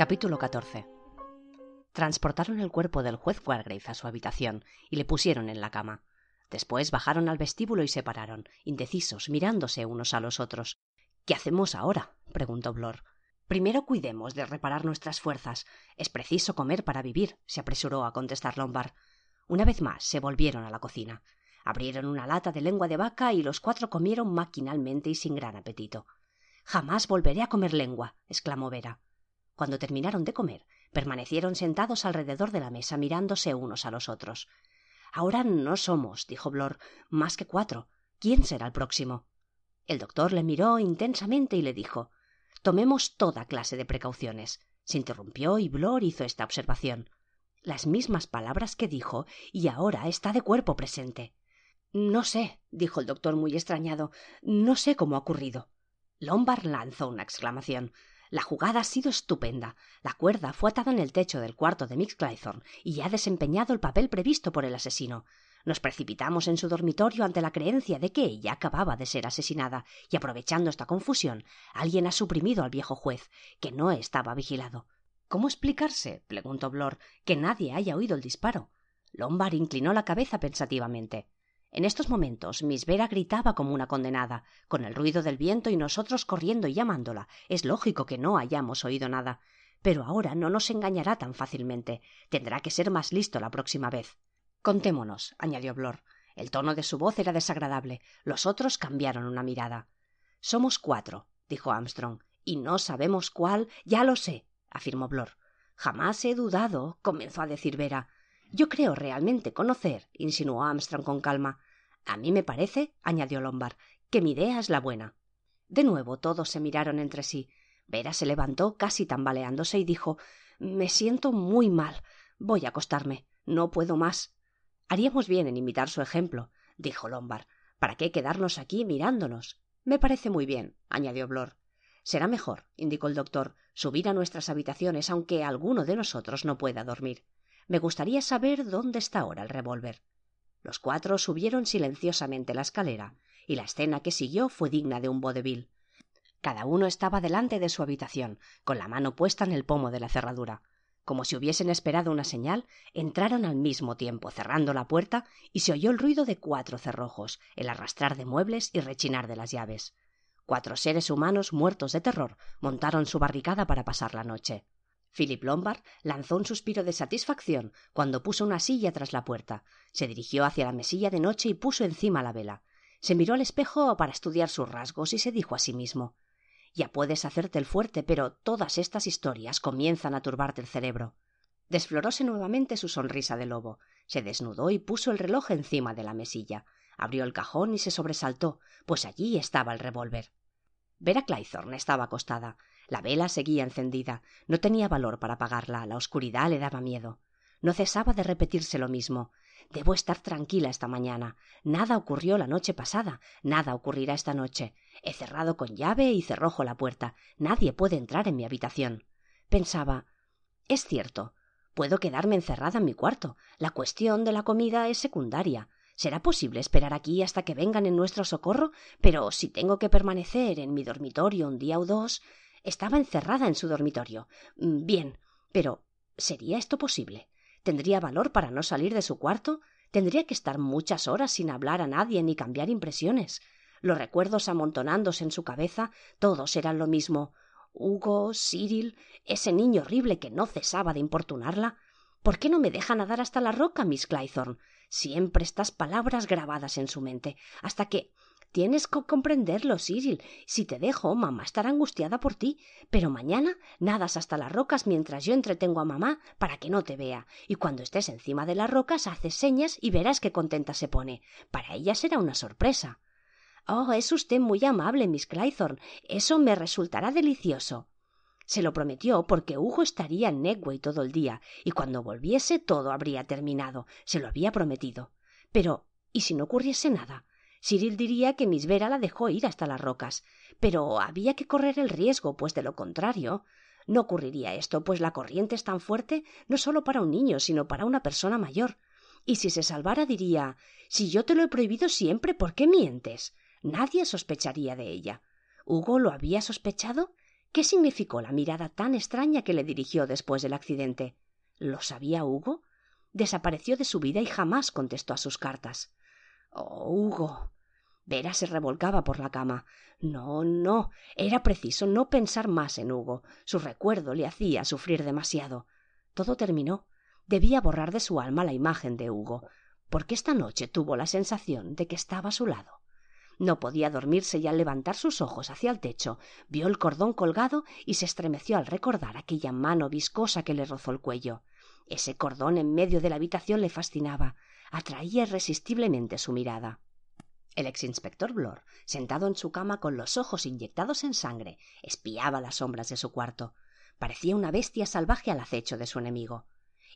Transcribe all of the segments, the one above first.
Capítulo 14 Transportaron el cuerpo del juez Wargrave a su habitación y le pusieron en la cama. Después bajaron al vestíbulo y se pararon, indecisos, mirándose unos a los otros. ¿Qué hacemos ahora? preguntó Blor. Primero cuidemos de reparar nuestras fuerzas. Es preciso comer para vivir, se apresuró a contestar Lombard. Una vez más se volvieron a la cocina. Abrieron una lata de lengua de vaca y los cuatro comieron maquinalmente y sin gran apetito. Jamás volveré a comer lengua, exclamó Vera. Cuando terminaron de comer, permanecieron sentados alrededor de la mesa mirándose unos a los otros. Ahora no somos, dijo Blor, más que cuatro. ¿Quién será el próximo? El doctor le miró intensamente y le dijo Tomemos toda clase de precauciones. Se interrumpió y Blor hizo esta observación. Las mismas palabras que dijo, y ahora está de cuerpo presente. No sé, dijo el doctor muy extrañado. No sé cómo ha ocurrido. Lombard lanzó una exclamación. La jugada ha sido estupenda. La cuerda fue atada en el techo del cuarto de Miss Claythorne y ha desempeñado el papel previsto por el asesino. Nos precipitamos en su dormitorio ante la creencia de que ella acababa de ser asesinada, y aprovechando esta confusión, alguien ha suprimido al viejo juez, que no estaba vigilado. ¿Cómo explicarse? preguntó Blor, que nadie haya oído el disparo. Lombard inclinó la cabeza pensativamente. En estos momentos Miss Vera gritaba como una condenada, con el ruido del viento y nosotros corriendo y llamándola. Es lógico que no hayamos oído nada. Pero ahora no nos engañará tan fácilmente. Tendrá que ser más listo la próxima vez. Contémonos, añadió Blor. El tono de su voz era desagradable. Los otros cambiaron una mirada. Somos cuatro, dijo Armstrong, y no sabemos cuál. Ya lo sé, afirmó Blor. Jamás he dudado, comenzó a decir Vera. Yo creo realmente conocer, insinuó Armstrong con calma. A mí me parece, añadió Lombard, que mi idea es la buena. De nuevo todos se miraron entre sí. Vera se levantó casi tambaleándose y dijo Me siento muy mal. Voy a acostarme. No puedo más. Haríamos bien en imitar su ejemplo, dijo Lombard. ¿Para qué quedarnos aquí mirándonos? Me parece muy bien, añadió Blor. Será mejor, indicó el doctor, subir a nuestras habitaciones aunque alguno de nosotros no pueda dormir. Me gustaría saber dónde está ahora el revólver. Los cuatro subieron silenciosamente la escalera, y la escena que siguió fue digna de un vodevil. Cada uno estaba delante de su habitación, con la mano puesta en el pomo de la cerradura. Como si hubiesen esperado una señal, entraron al mismo tiempo, cerrando la puerta, y se oyó el ruido de cuatro cerrojos, el arrastrar de muebles y rechinar de las llaves. Cuatro seres humanos muertos de terror montaron su barricada para pasar la noche. Philip Lombard lanzó un suspiro de satisfacción cuando puso una silla tras la puerta. Se dirigió hacia la mesilla de noche y puso encima la vela. Se miró al espejo para estudiar sus rasgos y se dijo a sí mismo Ya puedes hacerte el fuerte, pero todas estas historias comienzan a turbarte el cerebro. Desfloróse nuevamente su sonrisa de lobo. Se desnudó y puso el reloj encima de la mesilla. Abrió el cajón y se sobresaltó, pues allí estaba el revólver. Vera Claythorne estaba acostada. La vela seguía encendida. No tenía valor para apagarla. La oscuridad le daba miedo. No cesaba de repetirse lo mismo. Debo estar tranquila esta mañana. Nada ocurrió la noche pasada. Nada ocurrirá esta noche. He cerrado con llave y cerrojo la puerta. Nadie puede entrar en mi habitación. Pensaba. Es cierto. Puedo quedarme encerrada en mi cuarto. La cuestión de la comida es secundaria. ¿Será posible esperar aquí hasta que vengan en nuestro socorro? Pero si tengo que permanecer en mi dormitorio un día o dos, estaba encerrada en su dormitorio. Mm, bien. Pero ¿sería esto posible? ¿Tendría valor para no salir de su cuarto? ¿Tendría que estar muchas horas sin hablar a nadie ni cambiar impresiones? Los recuerdos amontonándose en su cabeza, todos eran lo mismo. Hugo, Cyril, ese niño horrible que no cesaba de importunarla. ¿Por qué no me deja nadar hasta la roca, Miss Claythorne? Siempre estas palabras grabadas en su mente, hasta que Tienes que comprenderlo, Cyril. Si te dejo, mamá estará angustiada por ti. Pero mañana nadas hasta las rocas mientras yo entretengo a mamá para que no te vea. Y cuando estés encima de las rocas haces señas y verás qué contenta se pone. Para ella será una sorpresa. Oh, es usted muy amable, Miss Claythorne. Eso me resultará delicioso. Se lo prometió porque Hugo estaría en Negway todo el día, y cuando volviese todo habría terminado. Se lo había prometido. Pero, ¿y si no ocurriese nada? Cyril diría que Miss Vera la dejó ir hasta las rocas, pero había que correr el riesgo, pues de lo contrario no ocurriría esto, pues la corriente es tan fuerte no solo para un niño, sino para una persona mayor. Y si se salvara diría si yo te lo he prohibido siempre, ¿por qué mientes? Nadie sospecharía de ella. ¿Hugo lo había sospechado? ¿Qué significó la mirada tan extraña que le dirigió después del accidente? ¿Lo sabía Hugo? Desapareció de su vida y jamás contestó a sus cartas. Oh, Hugo. Vera se revolcaba por la cama. No, no. Era preciso no pensar más en Hugo. Su recuerdo le hacía sufrir demasiado. Todo terminó. Debía borrar de su alma la imagen de Hugo, porque esta noche tuvo la sensación de que estaba a su lado. No podía dormirse y al levantar sus ojos hacia el techo vio el cordón colgado y se estremeció al recordar aquella mano viscosa que le rozó el cuello. Ese cordón en medio de la habitación le fascinaba, atraía irresistiblemente su mirada. El ex inspector Blor, sentado en su cama con los ojos inyectados en sangre, espiaba las sombras de su cuarto. Parecía una bestia salvaje al acecho de su enemigo.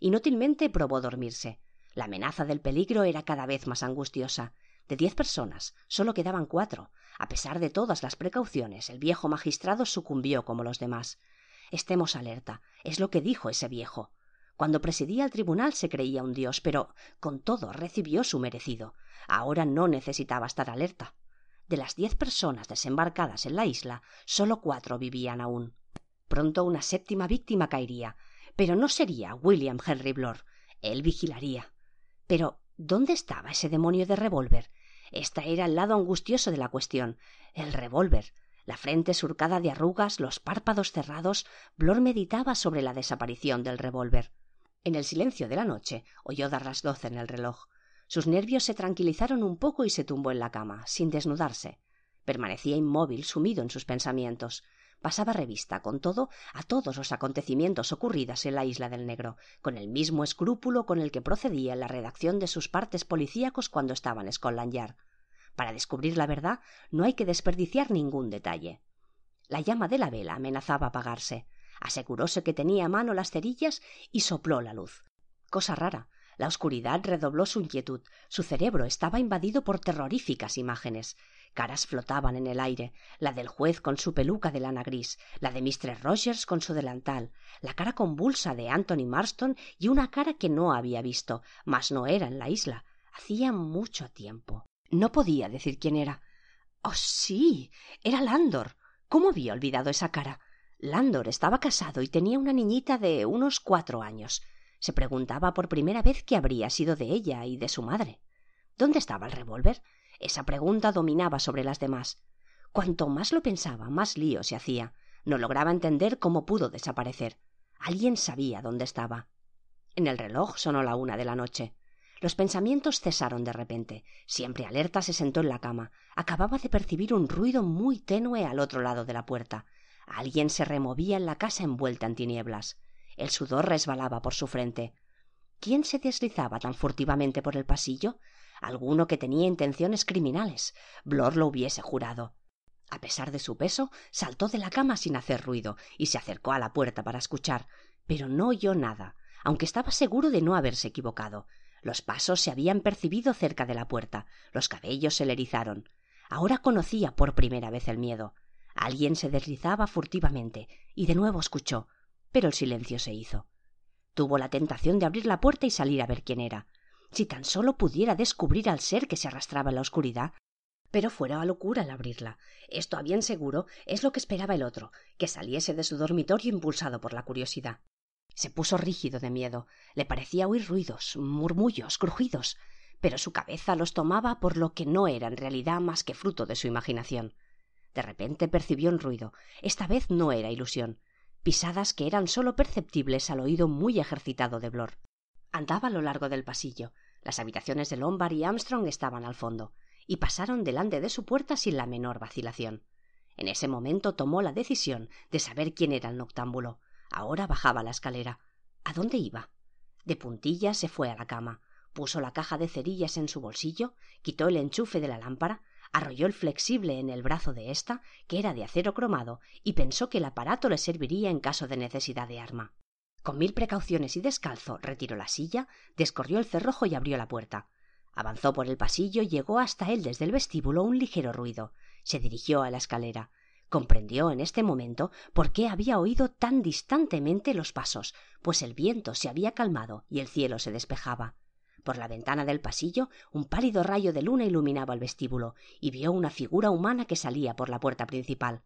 Inútilmente probó dormirse. La amenaza del peligro era cada vez más angustiosa. De diez personas, solo quedaban cuatro. A pesar de todas las precauciones, el viejo magistrado sucumbió como los demás. Estemos alerta, es lo que dijo ese viejo. Cuando presidía el tribunal se creía un dios, pero con todo recibió su merecido. Ahora no necesitaba estar alerta. De las diez personas desembarcadas en la isla, solo cuatro vivían aún. Pronto una séptima víctima caería, pero no sería William Henry Blor. Él vigilaría. Pero ¿Dónde estaba ese demonio de revólver? Este era el lado angustioso de la cuestión. El revólver. La frente surcada de arrugas, los párpados cerrados, Blor meditaba sobre la desaparición del revólver. En el silencio de la noche oyó dar las doce en el reloj. Sus nervios se tranquilizaron un poco y se tumbó en la cama, sin desnudarse. Permanecía inmóvil, sumido en sus pensamientos pasaba revista, con todo, a todos los acontecimientos ocurridos en la isla del Negro, con el mismo escrúpulo con el que procedía en la redacción de sus partes policíacos cuando estaban en Scotland Yard. Para descubrir la verdad no hay que desperdiciar ningún detalle. La llama de la vela amenazaba apagarse. Aseguróse que tenía a mano las cerillas y sopló la luz. Cosa rara. La oscuridad redobló su inquietud. Su cerebro estaba invadido por terroríficas imágenes caras flotaban en el aire la del juez con su peluca de lana gris la de Mr. Rogers con su delantal la cara convulsa de Anthony Marston y una cara que no había visto mas no era en la isla hacía mucho tiempo no podía decir quién era oh sí era landor cómo había olvidado esa cara landor estaba casado y tenía una niñita de unos cuatro años se preguntaba por primera vez qué habría sido de ella y de su madre dónde estaba el revólver esa pregunta dominaba sobre las demás. Cuanto más lo pensaba, más lío se hacía. No lograba entender cómo pudo desaparecer. Alguien sabía dónde estaba. En el reloj sonó la una de la noche. Los pensamientos cesaron de repente. Siempre alerta se sentó en la cama. Acababa de percibir un ruido muy tenue al otro lado de la puerta. Alguien se removía en la casa envuelta en tinieblas. El sudor resbalaba por su frente. ¿Quién se deslizaba tan furtivamente por el pasillo? alguno que tenía intenciones criminales. Blor lo hubiese jurado. A pesar de su peso, saltó de la cama sin hacer ruido y se acercó a la puerta para escuchar, pero no oyó nada, aunque estaba seguro de no haberse equivocado. Los pasos se habían percibido cerca de la puerta, los cabellos se le erizaron. Ahora conocía por primera vez el miedo. Alguien se deslizaba furtivamente, y de nuevo escuchó, pero el silencio se hizo. Tuvo la tentación de abrir la puerta y salir a ver quién era. Si tan solo pudiera descubrir al ser que se arrastraba en la oscuridad. Pero fuera locura al abrirla. Esto a bien seguro es lo que esperaba el otro, que saliese de su dormitorio impulsado por la curiosidad. Se puso rígido de miedo. Le parecía oír ruidos, murmullos, crujidos, pero su cabeza los tomaba por lo que no era en realidad más que fruto de su imaginación. De repente percibió un ruido. Esta vez no era ilusión. Pisadas que eran sólo perceptibles al oído muy ejercitado de Blor. Andaba a lo largo del pasillo. Las habitaciones de Lombard y Armstrong estaban al fondo, y pasaron delante de su puerta sin la menor vacilación. En ese momento tomó la decisión de saber quién era el noctámbulo. Ahora bajaba la escalera. ¿A dónde iba? De puntillas se fue a la cama, puso la caja de cerillas en su bolsillo, quitó el enchufe de la lámpara, arrolló el flexible en el brazo de ésta, que era de acero cromado, y pensó que el aparato le serviría en caso de necesidad de arma. Con mil precauciones y descalzo retiró la silla, descorrió el cerrojo y abrió la puerta. Avanzó por el pasillo y llegó hasta él desde el vestíbulo un ligero ruido. Se dirigió a la escalera. Comprendió en este momento por qué había oído tan distantemente los pasos, pues el viento se había calmado y el cielo se despejaba. Por la ventana del pasillo un pálido rayo de luna iluminaba el vestíbulo y vio una figura humana que salía por la puerta principal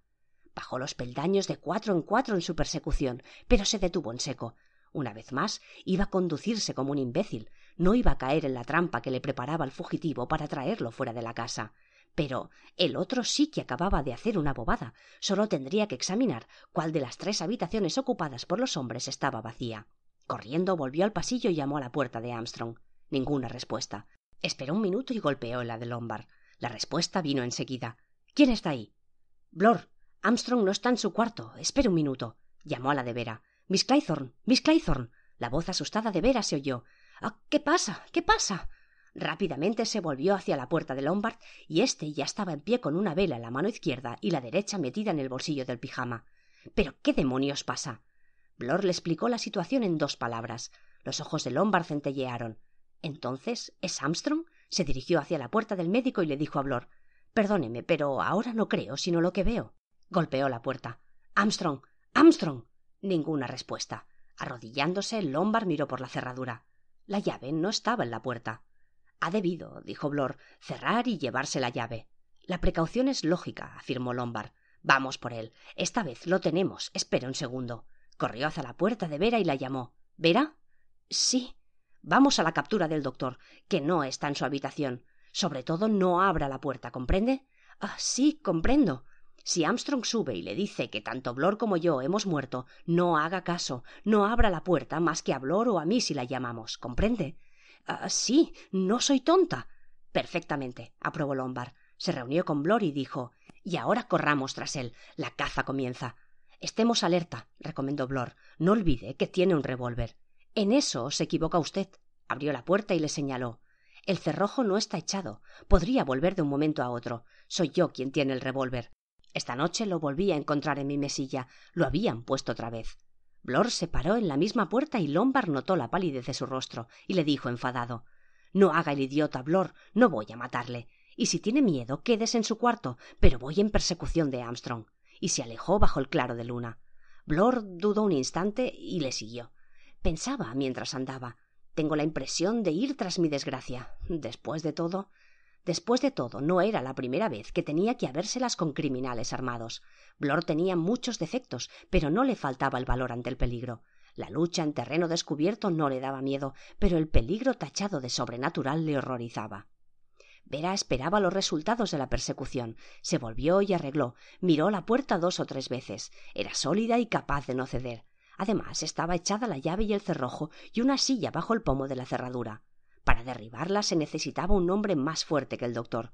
Bajó los peldaños de cuatro en cuatro en su persecución, pero se detuvo en seco. Una vez más, iba a conducirse como un imbécil. No iba a caer en la trampa que le preparaba el fugitivo para traerlo fuera de la casa. Pero el otro sí que acababa de hacer una bobada. Solo tendría que examinar cuál de las tres habitaciones ocupadas por los hombres estaba vacía. Corriendo volvió al pasillo y llamó a la puerta de Armstrong. Ninguna respuesta. Esperó un minuto y golpeó la de Lombard. La respuesta vino enseguida. ¿Quién está ahí? Blor. Armstrong no está en su cuarto. Espere un minuto. Llamó a la de Vera. Miss Claythorne. Miss Claythorne. La voz asustada de Vera se oyó. Ah, ¿Qué pasa? ¿Qué pasa? Rápidamente se volvió hacia la puerta de Lombard y éste ya estaba en pie con una vela en la mano izquierda y la derecha metida en el bolsillo del pijama. ¿Pero qué demonios pasa? Blor le explicó la situación en dos palabras. Los ojos de Lombard centellearon. Entonces, ¿es Armstrong? Se dirigió hacia la puerta del médico y le dijo a Blor Perdóneme, pero ahora no creo sino lo que veo. Golpeó la puerta. Armstrong. Armstrong. Ninguna respuesta. Arrodillándose, Lombard miró por la cerradura. La llave no estaba en la puerta. Ha debido, dijo Blor, cerrar y llevarse la llave. La precaución es lógica, afirmó Lombard. Vamos por él. Esta vez lo tenemos. Espera un segundo. Corrió hacia la puerta de Vera y la llamó. ¿Vera? Sí. Vamos a la captura del doctor, que no está en su habitación. Sobre todo no abra la puerta, ¿comprende? Ah, sí, comprendo. Si Armstrong sube y le dice que tanto Blor como yo hemos muerto, no haga caso, no abra la puerta más que a Blor o a mí si la llamamos, ¿comprende? Ah, sí, no soy tonta. Perfectamente, aprobó Lombard. Se reunió con Blor y dijo Y ahora corramos tras él. La caza comienza. Estemos alerta, recomendó Blor. No olvide que tiene un revólver. En eso se equivoca usted. Abrió la puerta y le señaló. El cerrojo no está echado. Podría volver de un momento a otro. Soy yo quien tiene el revólver. Esta noche lo volví a encontrar en mi mesilla. Lo habían puesto otra vez. Blor se paró en la misma puerta y Lombard notó la palidez de su rostro y le dijo enfadado No haga el idiota, Blor. No voy a matarle. Y si tiene miedo, quédese en su cuarto, pero voy en persecución de Armstrong. Y se alejó bajo el claro de luna. Blor dudó un instante y le siguió. Pensaba mientras andaba. Tengo la impresión de ir tras mi desgracia. Después de todo. Después de todo, no era la primera vez que tenía que habérselas con criminales armados. Blor tenía muchos defectos, pero no le faltaba el valor ante el peligro. La lucha en terreno descubierto no le daba miedo, pero el peligro tachado de sobrenatural le horrorizaba. Vera esperaba los resultados de la persecución. Se volvió y arregló. Miró la puerta dos o tres veces. Era sólida y capaz de no ceder. Además, estaba echada la llave y el cerrojo y una silla bajo el pomo de la cerradura. Para derribarla se necesitaba un hombre más fuerte que el doctor.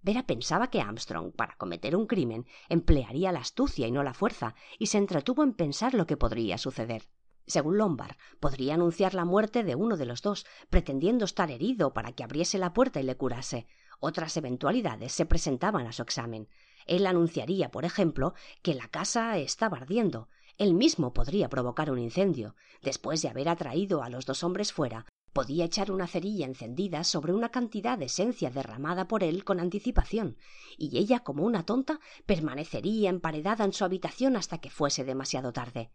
Vera pensaba que Armstrong, para cometer un crimen, emplearía la astucia y no la fuerza, y se entretuvo en pensar lo que podría suceder. Según Lombard, podría anunciar la muerte de uno de los dos, pretendiendo estar herido para que abriese la puerta y le curase. Otras eventualidades se presentaban a su examen. Él anunciaría, por ejemplo, que la casa estaba ardiendo, él mismo podría provocar un incendio. Después de haber atraído a los dos hombres fuera, podía echar una cerilla encendida sobre una cantidad de esencia derramada por él con anticipación, y ella, como una tonta, permanecería emparedada en su habitación hasta que fuese demasiado tarde.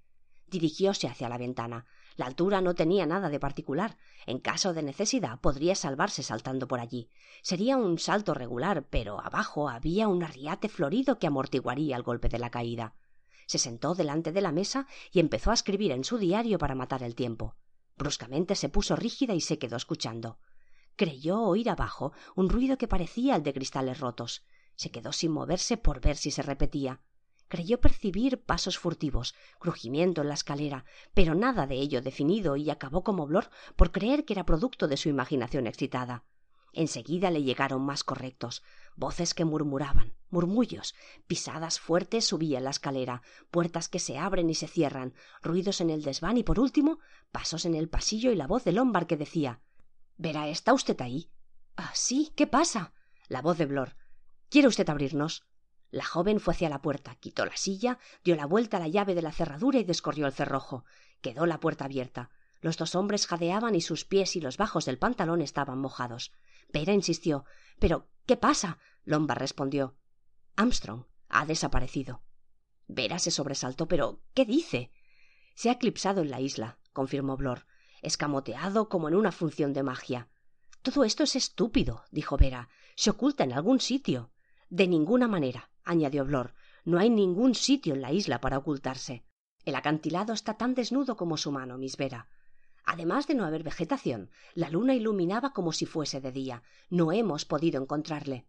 Dirigióse hacia la ventana. La altura no tenía nada de particular. En caso de necesidad podría salvarse saltando por allí. Sería un salto regular, pero abajo había un arriate florido que amortiguaría el golpe de la caída se sentó delante de la mesa y empezó a escribir en su diario para matar el tiempo. Bruscamente se puso rígida y se quedó escuchando. Creyó oír abajo un ruido que parecía el de cristales rotos. Se quedó sin moverse por ver si se repetía. Creyó percibir pasos furtivos, crujimiento en la escalera, pero nada de ello definido y acabó como Blor por creer que era producto de su imaginación excitada. Enseguida le llegaron más correctos, voces que murmuraban, murmullos, pisadas fuertes subían la escalera, puertas que se abren y se cierran, ruidos en el desván y por último, pasos en el pasillo y la voz de Lombard que decía Verá, ¿está usted ahí? Ah, sí, ¿qué pasa? La voz de Blor. ¿Quiere usted abrirnos? La joven fue hacia la puerta, quitó la silla, dio la vuelta a la llave de la cerradura y descorrió el cerrojo. Quedó la puerta abierta. Los dos hombres jadeaban y sus pies y los bajos del pantalón estaban mojados. Vera insistió. Pero, ¿qué pasa? Lombard respondió. Armstrong ha desaparecido. Vera se sobresaltó. Pero, ¿qué dice? Se ha eclipsado en la isla, confirmó Blor, escamoteado como en una función de magia. Todo esto es estúpido, dijo Vera. Se oculta en algún sitio. De ninguna manera, añadió Blor. No hay ningún sitio en la isla para ocultarse. El acantilado está tan desnudo como su mano, Miss Vera. Además de no haber vegetación, la luna iluminaba como si fuese de día. No hemos podido encontrarle.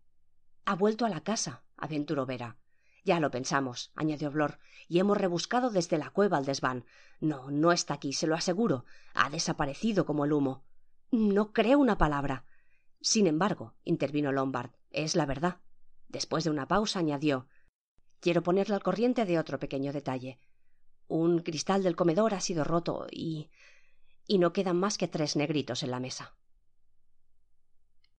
Ha vuelto a la casa, aventuró Vera. Ya lo pensamos, añadió Blor, y hemos rebuscado desde la cueva al desván. No, no está aquí, se lo aseguro. Ha desaparecido como el humo. No creo una palabra. Sin embargo, intervino Lombard, es la verdad. Después de una pausa añadió Quiero ponerle al corriente de otro pequeño detalle. Un cristal del comedor ha sido roto y. y no quedan más que tres negritos en la mesa.